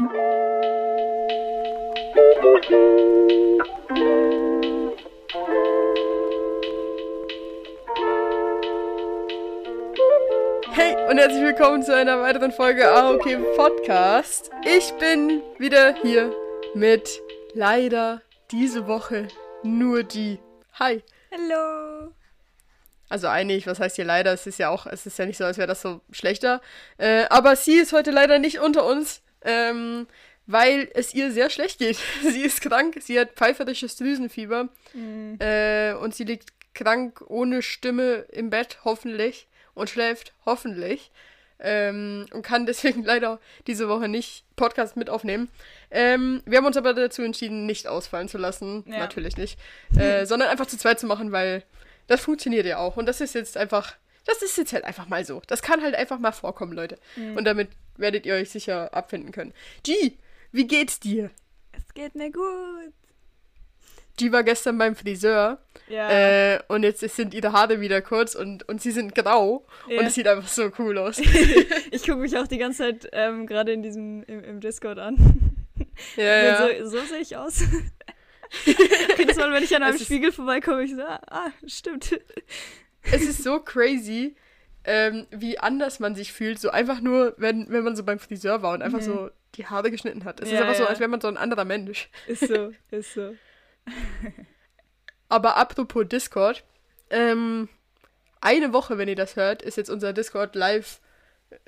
Hey und herzlich willkommen zu einer weiteren Folge AOK Podcast. Ich bin wieder hier mit leider diese Woche nur die. Hi. Hallo. Also eigentlich, was heißt hier leider? Es ist ja auch, es ist ja nicht so, als wäre das so schlechter. Äh, aber sie ist heute leider nicht unter uns, ähm, weil es ihr sehr schlecht geht. sie ist krank, sie hat pfeiferisches Drüsenfieber Mhm. äh, und sie liegt krank ohne Stimme im Bett, hoffentlich, und schläft hoffentlich. Ähm, und kann deswegen leider diese Woche nicht Podcast mit aufnehmen. Ähm, wir haben uns aber dazu entschieden, nicht ausfallen zu lassen. Ja. Natürlich nicht. Äh, sondern einfach zu zweit zu machen, weil das funktioniert ja auch. Und das ist jetzt einfach, das ist jetzt halt einfach mal so. Das kann halt einfach mal vorkommen, Leute. Und damit werdet ihr euch sicher abfinden können. G, wie geht's dir? Es geht mir gut. G war gestern beim Friseur Ja. äh, und jetzt sind ihre Haare wieder kurz und, und sie sind grau Ja. und es sieht einfach so cool aus. ich gucke mich auch die ganze Zeit ähm, gerade in diesem im, im Discord an. ja, ja. So, so sehe ich aus. Jedes Mal, wenn ich an einem Spiegel vorbeikomme, ich so, ah, ah, stimmt. Es ist so crazy, ähm, wie anders man sich fühlt. So einfach nur, wenn, wenn man so beim Friseur war und einfach Mhm. so die Haare geschnitten hat. Es ist Ja, einfach so, ja. als wäre man so ein anderer Mensch. Ist so, ist so. Aber apropos Discord, ähm, eine Woche, wenn ihr das hört, ist jetzt unser Discord live,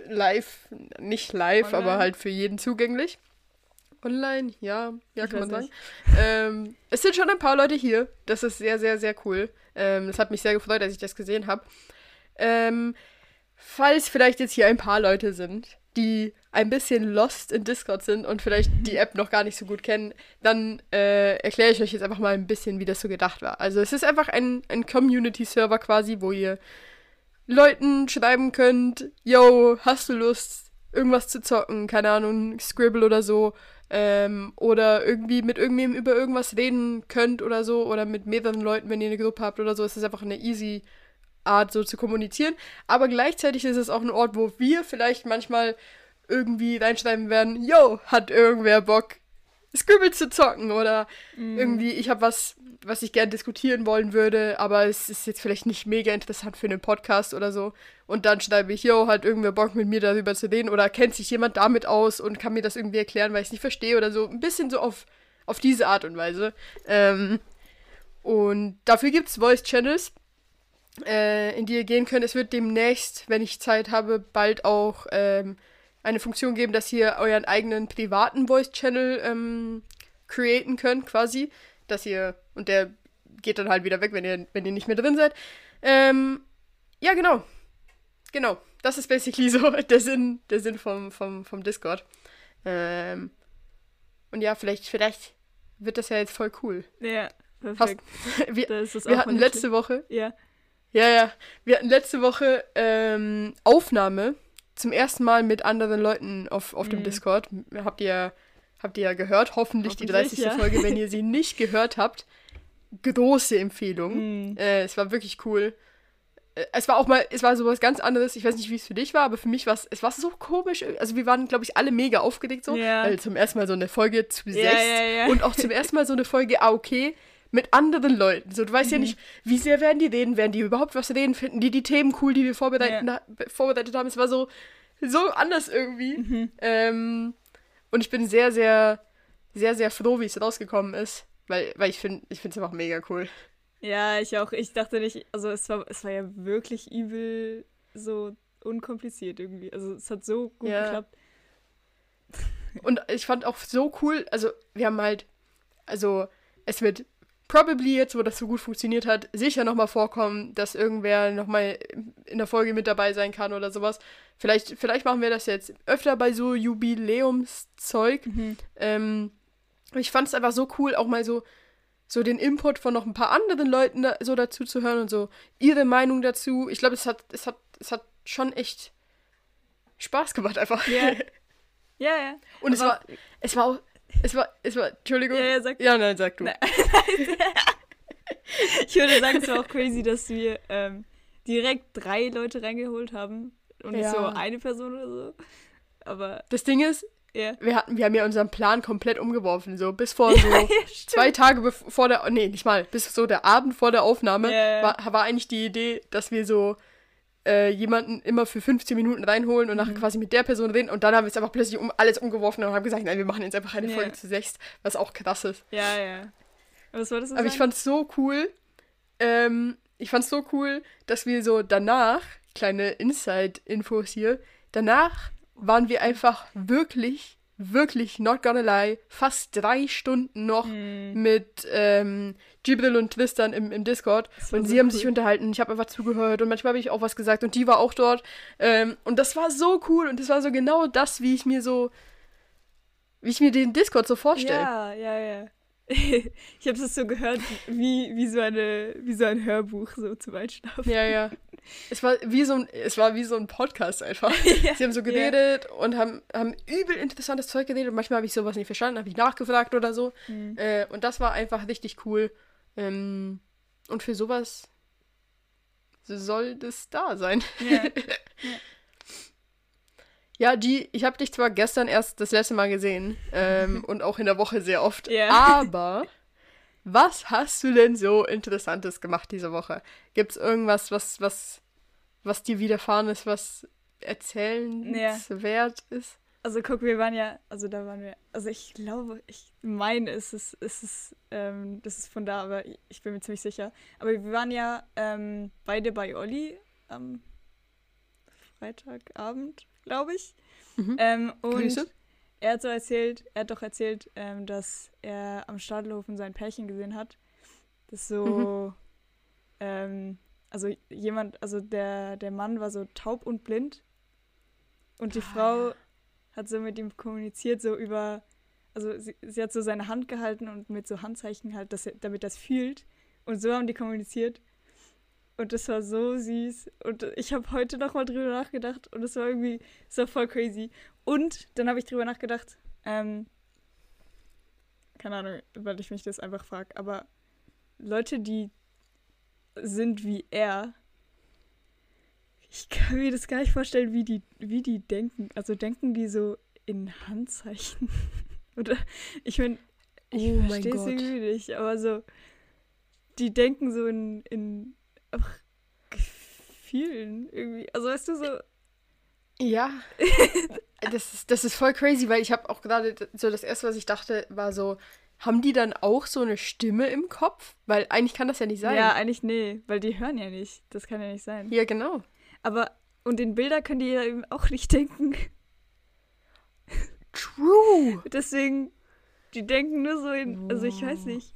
live, nicht live, Online? aber halt für jeden zugänglich. Online, ja, ja, Ich kann man sagen. Ähm, es sind schon ein paar Leute hier. Das ist sehr, sehr, sehr cool. Ähm, das hat mich sehr gefreut, als ich das gesehen habe. Ähm, falls vielleicht jetzt hier ein paar Leute sind, die ein bisschen lost in Discord sind und vielleicht die App noch gar nicht so gut kennen, dann äh, erkläre ich euch jetzt einfach mal ein bisschen, wie das so gedacht war. Also es ist einfach ein, ein Community-Server quasi, wo ihr Leuten schreiben könnt, yo, hast du Lust, irgendwas zu zocken, keine Ahnung, Scribble oder so, ähm, oder irgendwie mit irgendwem über irgendwas reden könnt oder so, oder mit mehreren Leuten, wenn ihr eine Gruppe habt oder so. Ist einfach eine easy Art, so zu kommunizieren. Aber gleichzeitig ist es auch ein Ort, wo wir vielleicht manchmal irgendwie reinschreiben werden, yo, hat irgendwer Bock, Scribble zu zocken oder irgendwie, ich habe was, was ich gern diskutieren wollen würde, aber es ist jetzt vielleicht nicht mega interessant für einen Podcast oder so. Und dann schreibe ich, yo, hat irgendwer Bock mit mir darüber zu reden oder kennt sich jemand damit aus und kann mir das irgendwie erklären, weil ich es nicht verstehe oder so. Ein bisschen so auf, auf diese Art und Weise. Ähm, und dafür gibt es Voice Channels, äh, in die ihr gehen könnt. Es wird demnächst, wenn ich Zeit habe, bald auch ähm, eine Funktion geben, dass ihr euren eigenen privaten Voice Channel ähm, createn könnt, quasi. Dass ihr, und der geht dann halt wieder weg, wenn ihr, wenn ihr nicht mehr drin seid. Ähm, ja, genau. Genau. Das ist basically so der Sinn, der Sinn vom, vom, vom Discord. Ähm, und ja, vielleicht, vielleicht wird das ja jetzt voll cool. Ja, Hast, perfekt. wir, Das ist wir auch hatten letzte Woche. Ja. ja, ja, wir hatten letzte Woche ähm, Aufnahme zum ersten Mal mit anderen Leuten auf, auf dem Mhm. Discord. Habt ihr, habt ihr ja gehört, hoffentlich, die Hoffentlich, 30. ja. Folge. Wenn ihr sie nicht gehört habt, große Empfehlung. Mhm. Äh, es war wirklich cool. Äh, Es war auch mal, es war sowas ganz anderes. Ich weiß nicht, wie es für dich war, aber für mich war es, es war so komisch. Also wir waren, glaube ich, alle mega aufgeregt so, Ja. weil zum ersten Mal so eine Folge zu Ja, sechs und auch zum ersten Mal so eine Folge AOK mit anderen Leuten. So, du weißt Mhm. ja nicht, wie sehr werden die reden, werden die überhaupt was reden, finden die die Themen cool, die wir vorbereitet, Ja. vorbereitet haben. Es war so, so anders irgendwie. Mhm. Ähm, und ich bin sehr, sehr, sehr, sehr froh, wie es rausgekommen ist, weil, weil ich finde, ich finde es einfach mega cool. Ja, ich auch. Ich dachte nicht, also es war, es war ja wirklich übel so unkompliziert irgendwie. Also es hat so gut Ja. geklappt. Und ich fand auch so cool, also wir haben halt, also es wird probably jetzt, wo das so gut funktioniert hat, sicher nochmal vorkommen, dass irgendwer nochmal in der Folge mit dabei sein kann oder sowas. Vielleicht, vielleicht machen wir das jetzt öfter bei so Jubiläumszeug. Mhm. Ähm, ich fand es einfach so cool, auch mal so, so den Input von noch ein paar anderen Leuten da, so dazu zu hören und so ihre Meinung dazu. Ich glaube, es hat, es hat, es hat schon echt Spaß gemacht einfach. Ja. Ja, ja. Und es Aber war, es war auch, es war, es war, Entschuldigung. Ja, ja, sag. Ja, nein, sag du. Nein. Ich würde sagen, es war auch crazy, dass wir ähm, direkt drei Leute reingeholt haben und nicht Ja. so eine Person oder so. Aber Das Ding ist, Ja. wir hatten, wir haben ja unseren Plan komplett umgeworfen, so bis vor so ja, zwei Tage vor der, nee, nicht mal, bis so der Abend vor der Aufnahme ja. war, war eigentlich die Idee, dass wir so äh, jemanden immer für 15 Minuten reinholen und Mhm. nachher quasi mit der Person reden und dann haben wir es einfach plötzlich um, alles umgeworfen und haben gesagt, nein, wir machen jetzt einfach eine Ja. Folge zu sechs, was auch krass ist. Ja, ja. Was wolltest du Aber ich sagen? fand's so cool, ähm, ich fand's so cool, dass wir so danach, kleine Inside-Infos hier, danach waren wir einfach wirklich, wirklich, not gonna lie, fast drei Stunden noch Hm, mit ähm, Gibril und Tristan im, im Discord und so sie haben cool. sich unterhalten. Ich habe einfach zugehört und manchmal habe ich auch was gesagt und die war auch dort. Ähm, und das war so cool und das war so genau das, wie ich mir so, wie ich mir den Discord so vorstelle. Ja, ja, ja. ich habe es so gehört, wie, wie, so eine, wie so ein Hörbuch so zum Einschlafen. Ja, ja. Es war wie so ein, es war wie so ein Podcast einfach. Ja, Sie haben so geredet und haben, haben übel interessantes Zeug geredet und manchmal habe ich sowas nicht verstanden, habe ich nachgefragt oder so. Hm. Äh, und das war einfach richtig cool. Ähm, und für sowas soll das da sein. Ja. Ja, G, ich habe dich zwar gestern erst das letzte Mal gesehen ähm, und auch in der Woche sehr oft, Ja. aber was hast du denn so Interessantes gemacht diese Woche? Gibt es irgendwas, was, was, was dir widerfahren ist, was erzählenswert ist? Also guck, wir waren ja, also da waren wir, also ich glaube, ich meine, es ist, es ist, ähm, das ist von da, aber ich- ich bin mir ziemlich sicher. Aber wir waren ja ähm, beide bei Olli am Freitagabend, glaube ich. Mhm. Ähm, und Grüße. Er hat so erzählt, er hat doch erzählt, ähm, dass er am Stadelhofen sein Pärchen gesehen hat. Das so, ähm, also jemand, also der, der Mann war so taub und blind. Und die Ah, Frau hat so mit ihm kommuniziert, so über, also sie, sie hat so seine Hand gehalten und mit so Handzeichen halt, dass er, damit das fühlt. Und so haben die kommuniziert. Und das war so süß. Und ich habe heute noch mal drüber nachgedacht und es war irgendwie so voll crazy. Und dann habe ich drüber nachgedacht, ähm, keine Ahnung, weil ich mich das einfach frage, aber Leute, die sind wie er, ich kann mir das gar nicht vorstellen, wie die, wie die denken. Also denken die so in Handzeichen? Oder ich meine, ich Oh verstehe es irgendwie nicht, aber so, die denken so in, in auch Gefühlen irgendwie. Also weißt du so, Ja. das, ist, das ist voll crazy, weil ich habe auch gerade so das erste, was ich dachte, war so, haben die dann auch so eine Stimme im Kopf? Weil eigentlich kann das ja nicht sein. ja, eigentlich nee, weil die hören ja nicht. Das kann ja nicht sein. Ja, genau. Aber, und in Bilder können die ja eben auch nicht denken. True. Deswegen, die denken nur so in, also ich weiß nicht,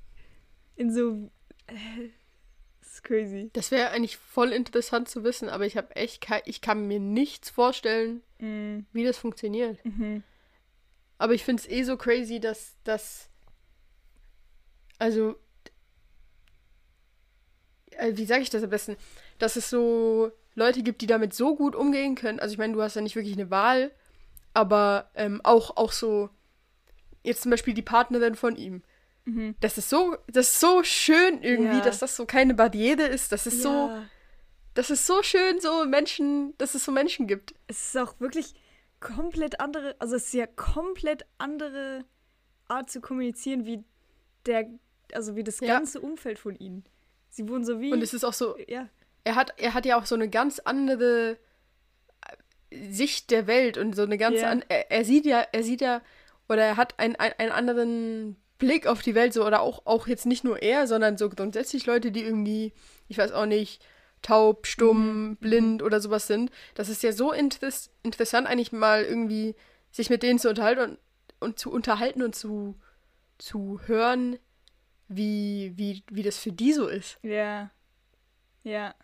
in so, äh, crazy. Das wäre eigentlich voll interessant zu wissen, aber ich habe echt, ich kann mir nichts vorstellen, Mm, wie das funktioniert. mhm. Aber ich finde es eh so crazy, dass das. Also. äh, Wie sage ich das am besten? Dass es so Leute gibt, die damit so gut umgehen können. Also, ich meine, du hast ja nicht wirklich eine Wahl, aber ähm, auch, auch so. Jetzt zum Beispiel die Partnerin von ihm. Mhm. Das ist so, das ist so schön irgendwie, Ja. dass das so keine Barriere ist. Das ist so, Ja, das ist so schön, so Menschen, dass es so Menschen gibt. es ist auch wirklich komplett andere, also es ist ja komplett andere Art zu kommunizieren, wie der, also wie das Ja. ganze Umfeld von ihnen. Sie wurden so wie, Und es ist auch so, ja, er hat, er hat ja auch so eine ganz andere Sicht der Welt und so eine ganz Ja. an, er, er sieht ja, er sieht ja, oder er hat ein, ein, einen anderen Blick auf die Welt, so, oder auch, auch jetzt nicht nur er, sondern so grundsätzlich Leute, die irgendwie, ich weiß auch nicht, taub, stumm, Mhm. blind oder sowas sind. Das ist ja so interess interessant, eigentlich mal irgendwie sich mit denen zu unterhalten und, und zu unterhalten und zu, zu hören, wie, wie, wie das für die so ist. ja, ja,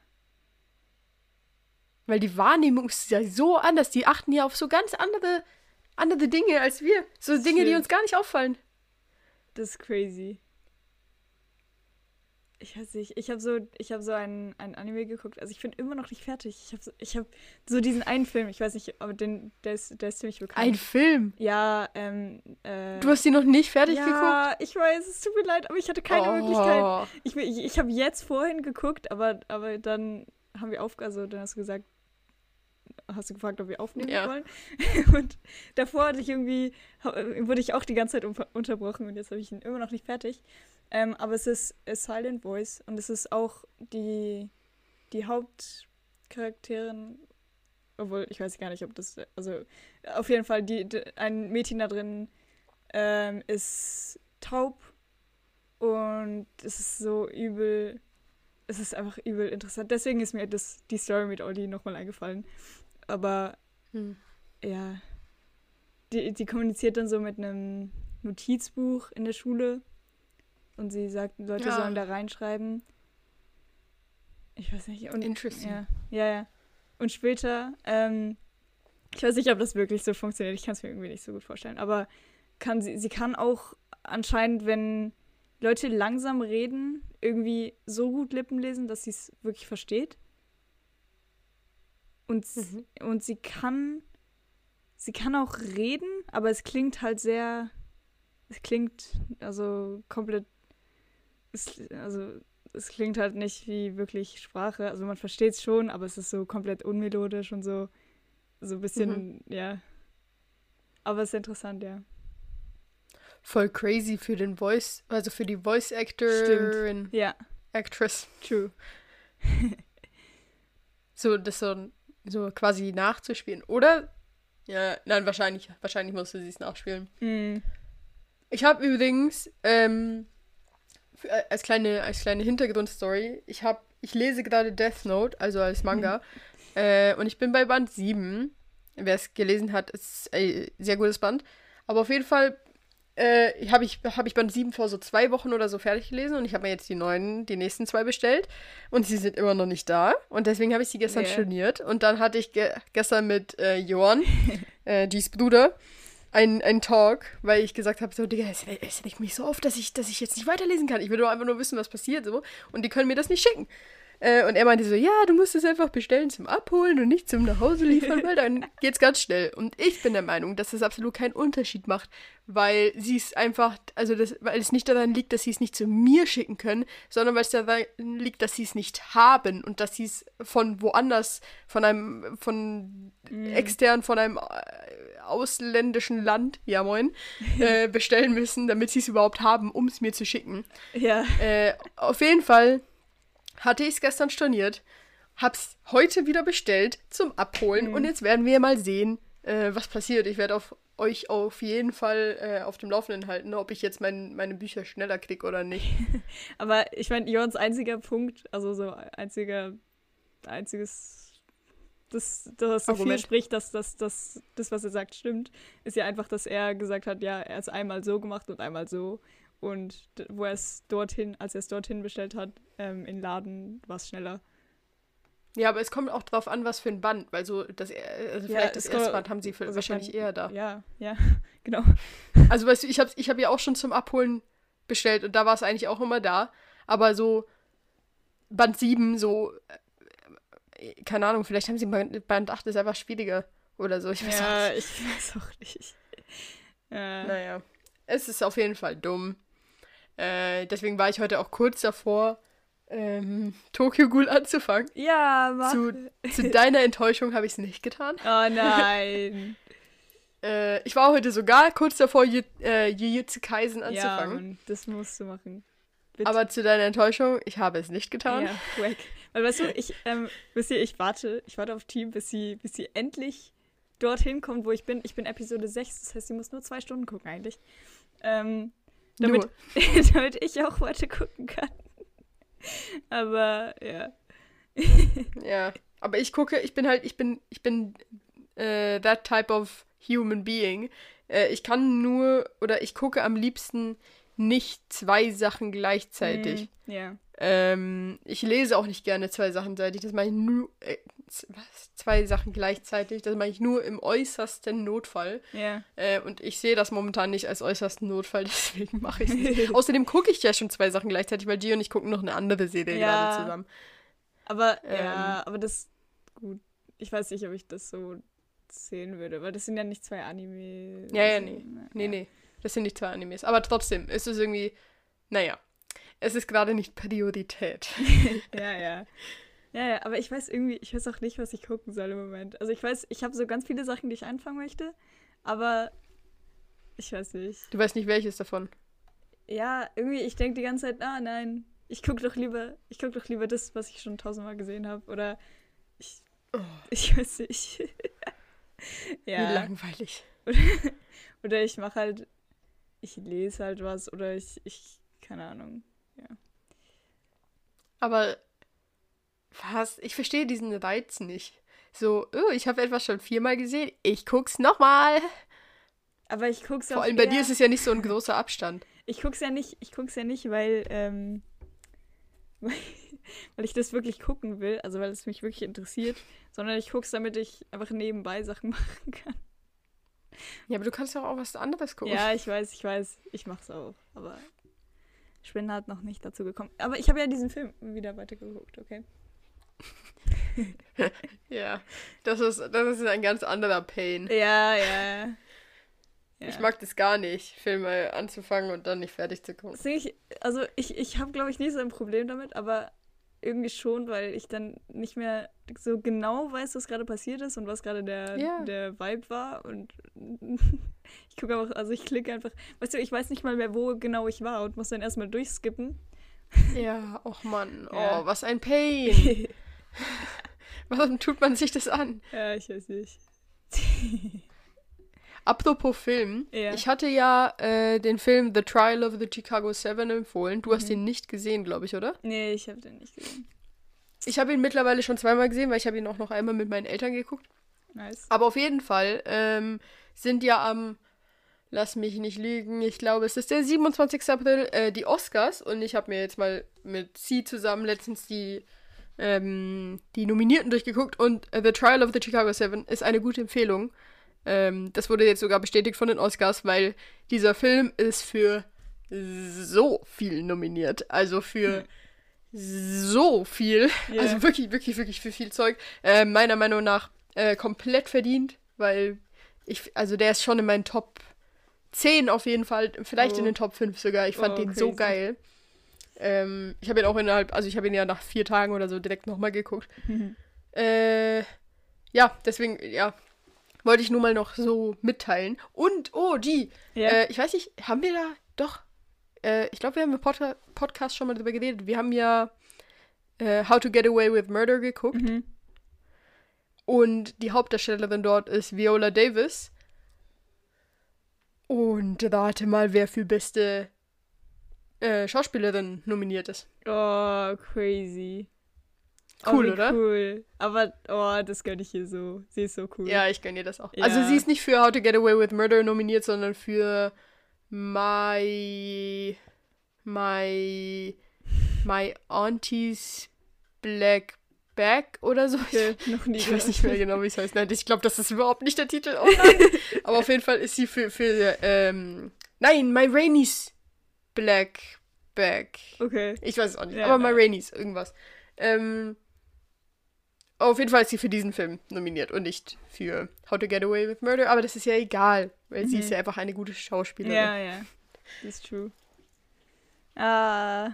Weil die Wahrnehmung ist ja so anders. Die achten ja auf so ganz andere, andere Dinge als wir. So Dinge, die uns gar nicht auffallen. Das ist crazy. Ich weiß nicht, ich habe so, ich habe so ein, ein Anime geguckt, also ich bin immer noch nicht fertig. Ich habe so, ich hab so diesen einen Film, ich weiß nicht, aber den, der ist, der ist ziemlich bekannt. Ein Film. ja, ähm, äh, Du hast die noch nicht fertig geguckt? ja, ich weiß, es tut mir leid, aber ich hatte keine Oh. Möglichkeit. Ich, ich, ich habe jetzt vorhin geguckt, aber, aber dann haben wir auf, also dann hast du gesagt, hast du gefragt, ob wir aufnehmen Ja. wollen. Und davor hatte ich irgendwie, ha- wurde ich auch die ganze Zeit unterbrochen und jetzt habe ich ihn immer noch nicht fertig. Ähm, aber es ist A Silent Voice und es ist auch die, die Hauptcharakterin, obwohl ich weiß gar nicht, ob das, also auf jeden Fall, die, die, ein Mädchen da drin ähm, ist taub und es ist so übel, es ist einfach übel interessant. Deswegen ist mir das, die Story mit Olli nochmal eingefallen. Aber Hm. ja, die, die kommuniziert dann so mit einem Notizbuch in der Schule und sie sagt, Leute Ja. sollen da reinschreiben. Ich weiß nicht. Und, Interesting. ja, ja, ja. Und später, ähm, ich weiß nicht, ob das wirklich so funktioniert. Ich kann es mir irgendwie nicht so gut vorstellen. Aber kann sie, sie kann auch anscheinend, wenn Leute langsam reden, irgendwie so gut Lippen lesen, dass sie es wirklich versteht. Und, Mhm. und sie kann, sie kann auch reden, aber es klingt halt sehr, es klingt also komplett, es, also es klingt halt nicht wie wirklich Sprache. Also man versteht es schon, aber es ist so komplett unmelodisch und so, so ein bisschen, ja. Aber es ist interessant, ja. Voll crazy für den Voice, also für die Voice Actorin, Ja, Actress. true. So, das so, so quasi nachzuspielen. Oder? Ja, nein, wahrscheinlich, wahrscheinlich musste sie es nachspielen. Mm. Ich habe übrigens, ähm, äh, als kleine, als kleine Hintergrundstory, ich habe, ich lese gerade Death Note, also als Manga, äh, und ich bin bei Band 7. Wer es gelesen hat, ist ein sehr gutes Band. Aber auf jeden Fall äh, habe ich, hab ich Band 7 vor so zwei Wochen oder so fertig gelesen und ich habe mir jetzt die neuen, die nächsten zwei bestellt und sie sind immer noch nicht da und deswegen habe ich sie gestern Ja. storniert und dann hatte ich ge gestern mit äh, Johann, äh, Dies Bruder, ein, ein Talk, weil ich gesagt habe, so, Digga, es, es regt mich so auf, dass ich, dass ich jetzt nicht weiterlesen kann. Ich will doch einfach nur wissen, was passiert, so. Und die können mir das nicht schicken. Äh, und er meinte so, ja, du musst es einfach bestellen zum Abholen und nicht zum Nachhause liefern, weil dann geht's ganz schnell. Und ich bin der Meinung, dass das absolut keinen Unterschied macht, weil sie es einfach, also das, weil es nicht daran liegt, dass sie es nicht zu mir schicken können, sondern weil es daran liegt, dass sie es nicht haben und dass sie es von woanders, von einem, von extern, von einem äh, ausländischen Land, ja moin, äh, bestellen müssen, damit sie es überhaupt haben, um es mir zu schicken. Ja. Äh, auf jeden Fall hatte ich es gestern storniert, hab's heute wieder bestellt zum Abholen Mhm. und jetzt werden wir mal sehen, äh, was passiert. Ich werde auf euch auf jeden Fall äh, auf dem Laufenden halten, ob ich jetzt mein, meine Bücher schneller krieg oder nicht. Aber ich meine, Jons einziger Punkt, also so einziger, einziges, das, das dafür Argument. spricht, dass das, das, das, was er sagt, stimmt, ist ja einfach, dass er gesagt hat, ja, er hat es einmal so gemacht und einmal so. Und wo er es dorthin, als er es dorthin bestellt hat, ähm, in Laden war es schneller. Ja, aber es kommt auch drauf an, was für ein Band, weil so das, äh, also Ja, vielleicht das erste Band haben sie für, wahrscheinlich eher da. Ja, ja, genau. Also weißt du, ich habe ich hab ja auch schon zum Abholen bestellt und da war es eigentlich auch immer da. Aber so Band 7, so, äh, keine Ahnung, vielleicht haben sie Band, Band 8 ist einfach schwieriger oder so. Ich weiß auch Ja, nicht. ich weiß auch nicht. Ja. Naja, es ist auf jeden Fall dumm. Äh, deswegen war ich heute auch kurz davor, ähm, Tokyo Ghoul anzufangen. Ja, mach. Zu, zu deiner Enttäuschung habe ich es nicht getan. Oh nein. Äh, ich war heute sogar kurz davor, Ju äh, Jujutsu Kaisen ja, anzufangen. Mann, das musst du machen. Bitte. aber zu deiner Enttäuschung, ich habe es nicht getan. Ja, wack. Weil weißt du, ich, ähm, wisst ihr, ich warte, ich warte auf Team, bis sie, bis sie endlich dorthin kommt, wo ich bin. Ich bin Episode 6, das heißt, sie muss nur zwei Stunden gucken eigentlich. Ähm, damit, damit ich auch weiter gucken kann. Aber ja. Ja, aber ich gucke, ich bin halt, ich bin, ich bin äh, that type of human being. Äh, ich kann nur, oder ich gucke am liebsten nicht zwei Sachen gleichzeitig. Mm, Ja. Ähm, ich lese auch nicht gerne zwei Sachen gleichzeitig. Das mache ich nur, äh? Zwei Sachen gleichzeitig. Das mache ich nur im äußersten Notfall. Ja. Äh, und ich sehe das momentan nicht als äußersten Notfall, deswegen mache ich es nicht. Außerdem gucke ich ja schon zwei Sachen gleichzeitig, weil Gio und ich gucken noch eine andere Serie Ja. gerade zusammen. Aber Ähm. ja, aber das gut. Ich weiß nicht, ob ich das so sehen würde, weil das sind ja nicht zwei Anime. Ja, ja, nee. ne? Nee, ja. nee. Das sind nicht zwei Animes. Aber trotzdem ist es irgendwie, naja, es ist gerade nicht Priorität. Ja, ja. Ja, ja, aber ich weiß irgendwie, ich weiß auch nicht, was ich gucken soll im Moment. Also ich weiß, ich habe so ganz viele Sachen, die ich anfangen möchte, aber ich weiß nicht. Du weißt nicht, welches davon. Ja, irgendwie, ich denke die ganze Zeit, ah nein, ich gucke doch lieber, ich gucke doch lieber das, was ich schon tausendmal gesehen habe. Oder ich, Oh, ich weiß nicht. Wie ja. langweilig. Oder, oder ich mache halt, ich lese halt was oder ich, ich, keine Ahnung. Aber was? Ich verstehe diesen Reiz nicht. So, oh, ich habe etwas schon viermal gesehen. Ich guck's nochmal. Aber ich guck's auch Vor allem bei dir ist es ja nicht so ein großer Abstand. Ich guck's ja nicht, ich guck's ja nicht, weil, ähm, weil, weil ich das wirklich gucken will, also weil es mich wirklich interessiert, sondern ich guck's, damit ich einfach nebenbei Sachen machen kann. Ja, aber du kannst doch auch was anderes gucken. Ja, ich weiß, ich weiß, ich mach's auch, aber Spinner hat noch nicht dazu gekommen. Aber ich habe ja diesen Film wieder weitergeguckt, okay? Ja, das ist, das ist ein ganz anderer Pain. Ja, ja. ja. Ich mag das gar nicht, Filme anzufangen und dann nicht fertig zu gucken. Ich, also ich, ich habe, glaube ich, nicht so ein Problem damit, aber irgendwie schon, weil ich dann nicht mehr so genau weiß, was gerade passiert ist und was gerade der, Ja. der Vibe war. Und ich gucke einfach, also ich klicke einfach, weißt du, ich weiß nicht mal mehr, wo genau ich war und muss dann erstmal durchskippen. Ja, och Mann, Ja. oh, was ein Pain. Warum tut man sich das an? ja, ich weiß nicht. Apropos Film, Ja. ich hatte ja äh, den Film The Trial of the Chicago Seven empfohlen. Du hast Mhm. ihn nicht gesehen, glaube ich, oder? Nee, ich habe den nicht gesehen. Ich habe ihn mittlerweile schon zweimal gesehen, weil ich habe ihn auch noch einmal mit meinen Eltern geguckt. Nice. Aber auf jeden Fall ähm, sind ja am, lass mich nicht lügen, ich glaube, es ist der 27. April, äh, die Oscars. Und ich habe mir jetzt mal mit Sie zusammen letztens die, ähm, die Nominierten durchgeguckt. Und The Trial of the Chicago Seven ist eine gute Empfehlung. Ähm, das wurde jetzt sogar bestätigt von den Oscars, weil dieser Film ist für so viel nominiert. Also für so viel. Ja. Also wirklich, wirklich, wirklich für viel Zeug. Äh, meiner Meinung nach äh, komplett verdient, weil ich, also der ist schon in meinen Top 10 auf jeden Fall, vielleicht in Oh. den Top 5 sogar. Ich fand Oh, den so crazy. geil. Ähm, ich habe ihn auch innerhalb, also ich habe ihn ja nach vier Tagen oder so direkt nochmal geguckt. Äh, ja, deswegen, ja, wollte ich nur mal noch so mitteilen. Und, oh, die, ja. äh, ich weiß nicht, haben wir da doch, äh, ich glaube, wir haben im Pod Podcast schon mal drüber geredet. Wir haben ja äh, How to Get Away with Murder geguckt. mhm. Und die Hauptdarstellerin dort ist Viola Davis. Und rate mal, wer für beste äh, Schauspielerin nominiert ist. Oh, crazy. Cool, oh, oder? Cool. Aber, oh, das gönne ich hier so. Sie ist so cool. Ja, ich gönne ihr das auch. Ja. Also sie ist nicht für How to Get Away with Murder nominiert, sondern für My My My Auntie's Black Bag oder so. Okay, noch nie Ich weiß nicht mehr genau, wie es heißt. Nein, ich glaube, das ist überhaupt nicht der Titel. Oh. Aber auf jeden Fall ist sie für, für ähm, nein, My Rainey's Black Bag. Okay. Ich weiß es auch nicht. Ja, aber My nein. Rainey's, irgendwas. Ähm, auf jeden Fall ist sie für diesen Film nominiert und nicht für How to Get Away with Murder. Aber das ist ja egal, weil sie Mhm. ist ja einfach eine gute Schauspielerin. Ja, ja. Das ist true. Ah,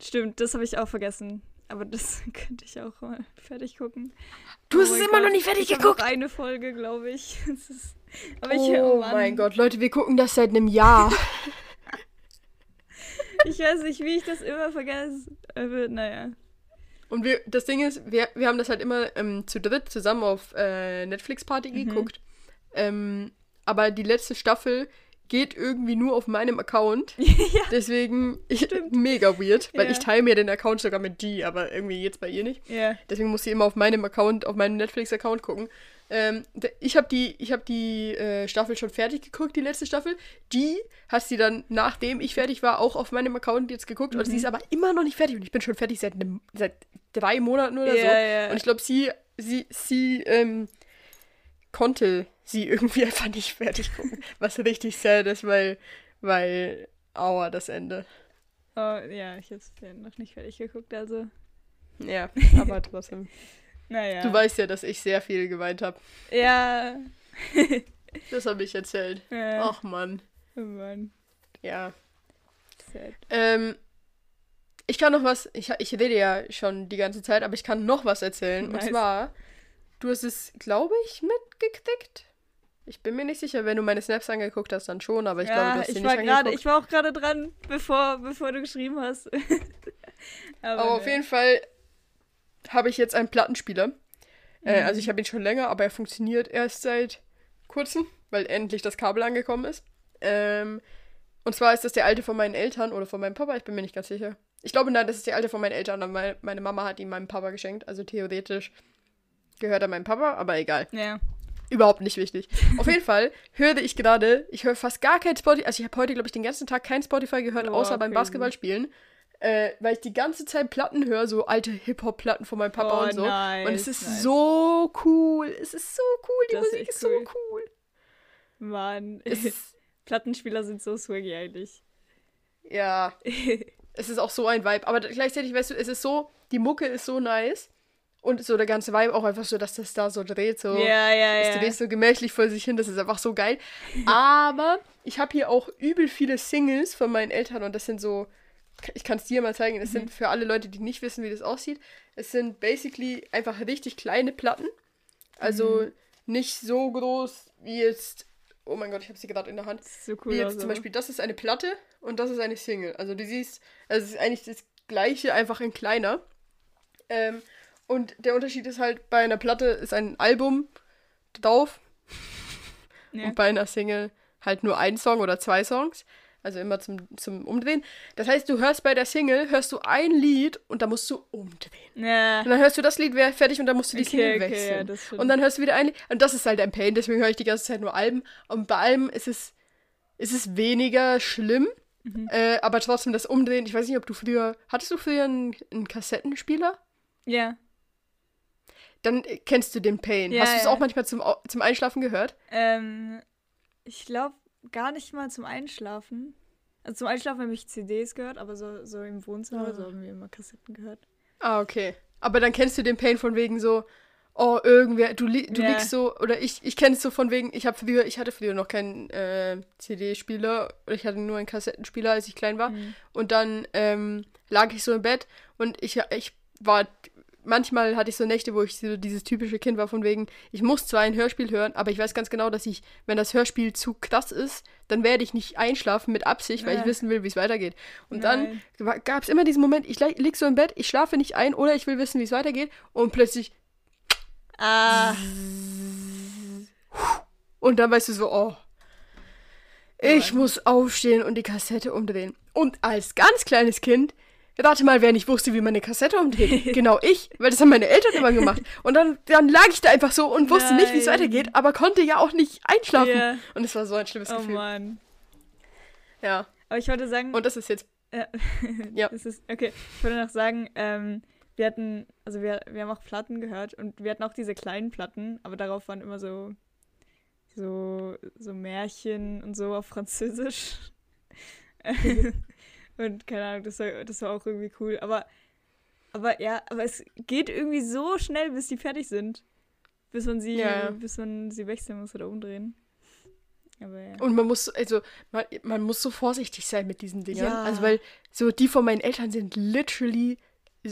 stimmt, das habe ich auch vergessen. Aber das könnte ich auch mal fertig gucken. Du hast Oh es immer noch Gott, nicht fertig ich geguckt. Noch eine Folge, glaube ich. Ist, aber ich, oh Mann, mein Gott, Leute, wir gucken das seit einem Jahr. Ich weiß nicht, wie ich das immer vergesse. Aber, naja. Und wir, das Ding ist, wir, wir haben das halt immer ähm, zu dritt zusammen auf äh, Netflix-Party Mhm. geguckt. Ähm, aber die letzte Staffel geht irgendwie nur auf meinem Account. ja, Deswegen ich, mega weird, weil Ja. ich teile mir den Account sogar mit G, aber irgendwie jetzt bei ihr nicht. ja. Deswegen muss sie immer auf meinem Account, auf meinem Netflix-Account gucken. Ähm, ich habe die, ich hab die äh, Staffel schon fertig geguckt, die letzte Staffel. Die hat sie dann, nachdem ich fertig war, auch auf meinem Account jetzt geguckt. Und Mhm. sie ist aber immer noch nicht fertig. Und ich bin schon fertig seit, einem, seit drei Monaten oder Ja, so. ja. Und ich glaube, sie, sie, sie ähm, konnte sie irgendwie einfach nicht fertig gucken. was richtig sad ist, weil, weil, aua, das Ende. Oh, ja, ich habe es noch nicht fertig geguckt, also. Ja, aber trotzdem. Naja. Du weißt ja, dass ich sehr viel geweint habe. Ja. Das habe ich erzählt. ja. Ach Mann. Oh Mann. Ja. Sad. Ähm, Ich kann noch was, ich, ich rede ja schon die ganze Zeit, aber ich kann noch was erzählen. Nice. Und zwar, du hast es, glaube ich, mitgekriegt. Ich bin mir nicht sicher, wenn du meine Snaps angeguckt hast, dann schon, aber ich glaube, du hast ich nicht war angeguckt. ich war auch gerade dran, bevor, bevor du geschrieben hast. aber Aber auf jeden Fall habe ich jetzt einen Plattenspieler. Äh, Mhm. also ich habe ihn schon länger, aber er funktioniert erst seit kurzem, weil endlich das Kabel angekommen ist. Ähm, und zwar ist das der alte von meinen Eltern oder von meinem Papa, ich bin mir nicht ganz sicher. Ich glaube, nein, das ist der alte von meinen Eltern, aber meine, Mama hat ihn meinem Papa geschenkt. Also theoretisch gehört er meinem Papa, aber egal. Ja. Überhaupt nicht wichtig. Auf jeden Fall höre ich gerade, ich höre fast gar kein Spotify, also ich habe heute, glaube ich, den ganzen Tag kein Spotify gehört, Boah, außer beim crazy. Basketballspielen. Äh, weil ich die ganze Zeit Platten höre, so alte Hip-Hop-Platten von meinem Papa Oh, und so. nice, und es ist nice. so cool. Es ist so cool. Die Das ist Musik echt ist so cool. cool. Mann. Es ist, Plattenspieler sind so swaggy eigentlich. ja, es ist auch so ein Vibe. Aber gleichzeitig, weißt du, es ist so, die Mucke ist so nice. Und so der ganze Vibe auch einfach so, dass das da so dreht. So. Ja, ja, Es ja. dreht so gemächlich vor sich hin, das ist einfach so geil. Aber ich habe hier auch übel viele Singles von meinen Eltern und das sind so, ich kann es dir mal zeigen, das Mhm. sind für alle Leute, die nicht wissen, wie das aussieht, es sind basically einfach richtig kleine Platten. Also Mhm. nicht so groß wie jetzt, oh mein Gott, ich habe sie gerade in der Hand. So cool. Wie jetzt zum aber. Beispiel, das ist eine Platte und das ist eine Single. Also du siehst, also es ist eigentlich das gleiche, einfach in kleiner. Ähm, und der Unterschied ist halt, bei einer Platte ist ein Album drauf Ja. und bei einer Single halt nur ein Song oder zwei Songs. Also immer zum, zum Umdrehen. Das heißt, du hörst bei der Single, hörst du ein Lied und da musst du umdrehen. Ja. Und dann hörst du das Lied fertig und dann musst du die Okay, Single okay, wechseln. ja, und dann hörst du wieder ein Lied. Und das ist halt ein Pain, deswegen höre ich die ganze Zeit nur Alben. Und bei Alben ist es, ist es weniger schlimm, Mhm. äh, aber trotzdem das Umdrehen. Ich weiß nicht, ob du früher. Hattest du früher einen, einen Kassettenspieler? Ja. Dann äh, kennst du den Pain. Ja, Hast du es ja. auch manchmal zum, zum Einschlafen gehört? Ähm, ich glaube gar nicht mal zum Einschlafen. Also zum Einschlafen habe ich CDs gehört, aber so, so im Wohnzimmer Ah. so haben wir immer Kassetten gehört. Ah, okay. Aber dann kennst du den Pain von wegen so, oh, irgendwer, du, li du Ja. liegst so, oder ich, ich kenne es so von wegen, ich habe früher, ich hatte früher noch keinen äh, CD-Spieler, oder ich hatte nur einen Kassettenspieler, als ich klein war. Mhm. Und dann ähm, lag ich so im Bett und ich, ich war, manchmal hatte ich so Nächte, wo ich so dieses typische Kind war von wegen, ich muss zwar ein Hörspiel hören, aber ich weiß ganz genau, dass ich, wenn das Hörspiel zu krass ist, dann werde ich nicht einschlafen mit Absicht, weil Ja. ich wissen will, wie es weitergeht. Und dann Nein. gab es immer diesen Moment, ich li- lieg so im Bett, ich schlafe nicht ein oder ich will wissen, wie es weitergeht und plötzlich, Ah, und dann weißt du so, oh, ich muss aufstehen und die Kassette umdrehen. Und als ganz kleines Kind, rate mal, wer nicht wusste, wie man eine Kassette umdreht. genau ich, weil das haben meine Eltern immer gemacht. Und dann, dann lag ich da einfach so und wusste nicht, wie es Nein. weitergeht, aber konnte ja auch nicht einschlafen. Ja. Und es war so ein schlimmes oh Gefühl. Mann. Ja. Aber ich wollte sagen, Und das ist jetzt, Ja. Ja. Das ist, okay, ich wollte noch sagen, ähm, wir hatten, also wir, wir haben auch Platten gehört und wir hatten auch diese kleinen Platten, aber darauf waren immer so, so, so Märchen und so auf Französisch. und keine Ahnung, das war, das war auch irgendwie cool. Aber, aber ja, aber es geht irgendwie so schnell, bis die fertig sind. Bis man sie, Ja, bis man sie wechseln muss oder umdrehen. Aber ja. Und man muss, also, man, man muss so vorsichtig sein mit diesen Dingern. Ja. Also, weil so die von meinen Eltern sind literally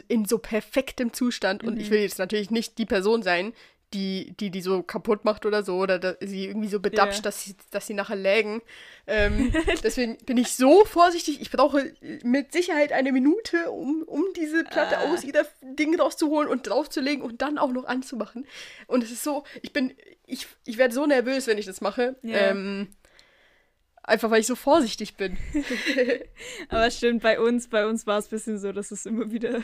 in so perfektem Zustand. Und ich Mhm. will jetzt natürlich nicht die Person sein, die die, die so kaputt macht oder so. Oder da, sie irgendwie so bedapscht, Ja. dass, sie, dass sie nachher lägen. Ähm, deswegen bin ich so vorsichtig. Ich brauche mit Sicherheit eine Minute, um, um diese Platte Ah. aus jeder Ding rauszuholen und draufzulegen und dann auch noch anzumachen. Und es ist so, ich bin, ich, ich werde so nervös, wenn ich das mache. Ja. Ähm, einfach weil ich so vorsichtig bin. Aber stimmt, bei uns, bei uns war es ein bisschen so, dass es immer wieder